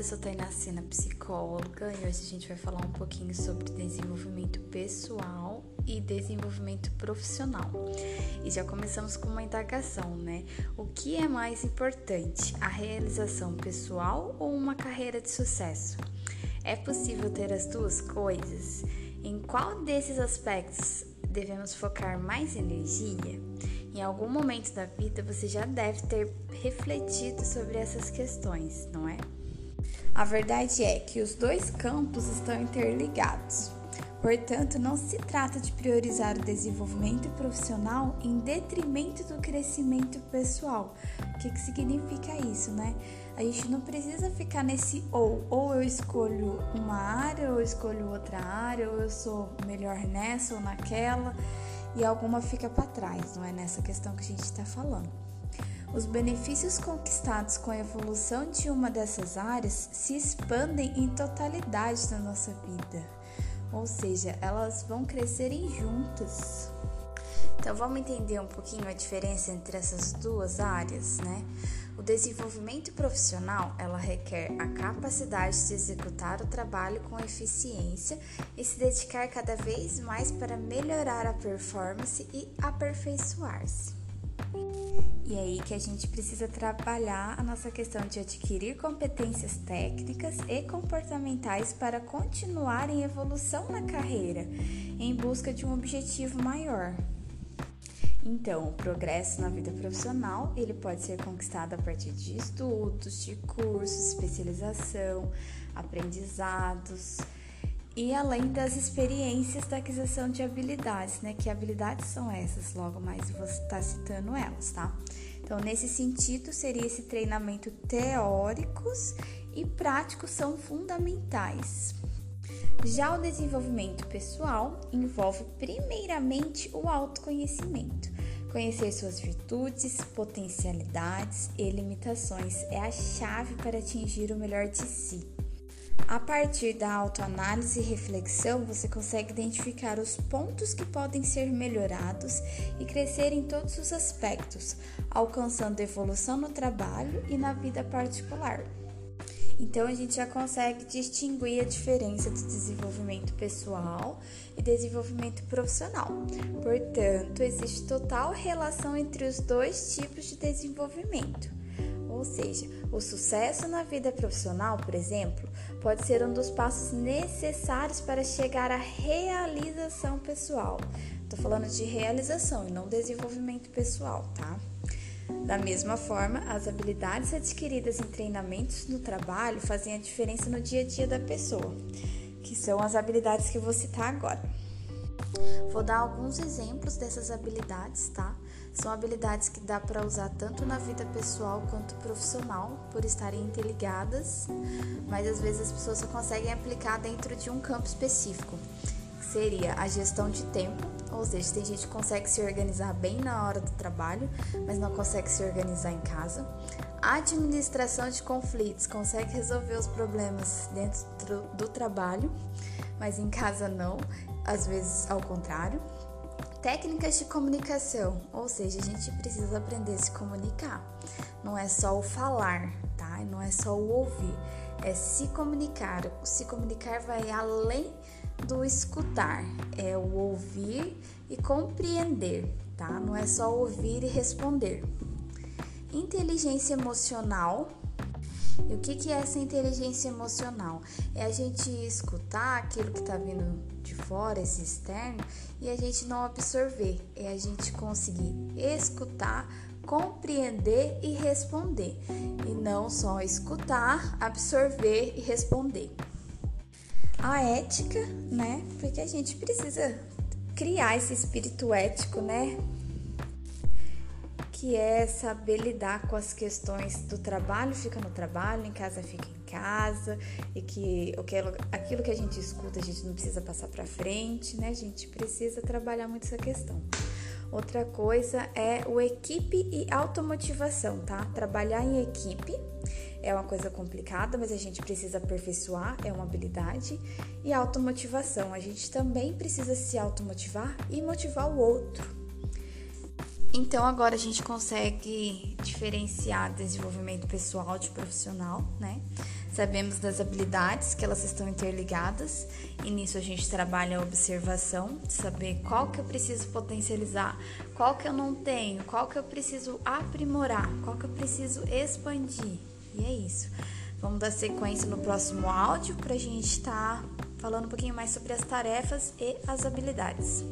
eu sou Tainá Sena, psicóloga, e hoje a gente vai falar um pouquinho sobre desenvolvimento pessoal e desenvolvimento profissional. E já começamos com uma indagação, né? O que é mais importante, a realização pessoal ou uma carreira de sucesso? É possível ter as duas coisas? Em qual desses aspectos devemos focar mais energia? Em algum momento da vida você já deve ter refletido sobre essas questões, não é? A verdade é que os dois campos estão interligados. Portanto, não se trata de priorizar o desenvolvimento profissional em detrimento do crescimento pessoal. O que, que significa isso, né? A gente não precisa ficar nesse ou, ou eu escolho uma área, ou eu escolho outra área, ou eu sou melhor nessa ou naquela e alguma fica para trás, não é nessa questão que a gente está falando. Os benefícios conquistados com a evolução de uma dessas áreas se expandem em totalidade na nossa vida, ou seja, elas vão crescerem juntas. Então vamos entender um pouquinho a diferença entre essas duas áreas, né? O desenvolvimento profissional, ela requer a capacidade de executar o trabalho com eficiência e se dedicar cada vez mais para melhorar a performance e aperfeiçoar-se. E aí que a gente precisa trabalhar a nossa questão de adquirir competências técnicas e comportamentais para continuar em evolução na carreira, em busca de um objetivo maior. Então, o progresso na vida profissional, ele pode ser conquistado a partir de estudos, de cursos, especialização, aprendizados e além das experiências da aquisição de habilidades, né? Que habilidades são essas? Logo mais vou estar citando elas, tá? Então, nesse sentido, seria esse treinamento teóricos e práticos são fundamentais. Já o desenvolvimento pessoal envolve primeiramente o autoconhecimento. Conhecer suas virtudes, potencialidades e limitações é a chave para atingir o melhor de si. A partir da autoanálise e reflexão, você consegue identificar os pontos que podem ser melhorados e crescer em todos os aspectos, alcançando evolução no trabalho e na vida particular. Então a gente já consegue distinguir a diferença de desenvolvimento pessoal e desenvolvimento profissional. Portanto, existe total relação entre os dois tipos de desenvolvimento. Ou seja, o sucesso na vida profissional, por exemplo, pode ser um dos passos necessários para chegar à realização pessoal. Estou falando de realização e não desenvolvimento pessoal, tá? Da mesma forma, as habilidades adquiridas em treinamentos no trabalho fazem a diferença no dia a dia da pessoa, que são as habilidades que eu vou citar agora. Vou dar alguns exemplos dessas habilidades, tá? São habilidades que dá para usar tanto na vida pessoal quanto profissional, por estarem interligadas, mas às vezes as pessoas só conseguem aplicar dentro de um campo específico. Seria a gestão de tempo, ou seja, tem gente que consegue se organizar bem na hora do trabalho, mas não consegue se organizar em casa. A administração de conflitos consegue resolver os problemas dentro do trabalho, mas em casa não, às vezes ao contrário. Técnicas de comunicação, ou seja, a gente precisa aprender a se comunicar. Não é só o falar, tá? Não é só o ouvir, é se comunicar. O se comunicar vai além do escutar, é o ouvir e compreender, tá? Não é só ouvir e responder. Inteligência emocional. E o que, que é essa inteligência emocional? É a gente escutar aquilo que está vindo de fora, esse externo, e a gente não absorver. É a gente conseguir escutar, compreender e responder. E não só escutar, absorver e responder a ética, né? Porque a gente precisa criar esse espírito ético, né? Que é saber lidar com as questões do trabalho, fica no trabalho, em casa fica em casa, e que aquilo que a gente escuta a gente não precisa passar para frente, né? A gente precisa trabalhar muito essa questão. Outra coisa é o equipe e automotivação, tá? Trabalhar em equipe é uma coisa complicada, mas a gente precisa aperfeiçoar, é uma habilidade. E automotivação, a gente também precisa se automotivar e motivar o outro. Então agora a gente consegue diferenciar desenvolvimento pessoal de profissional, né? Sabemos das habilidades que elas estão interligadas e nisso a gente trabalha a observação, saber qual que eu preciso potencializar, qual que eu não tenho, qual que eu preciso aprimorar, qual que eu preciso expandir. E é isso. Vamos dar sequência no próximo áudio para a gente estar tá falando um pouquinho mais sobre as tarefas e as habilidades.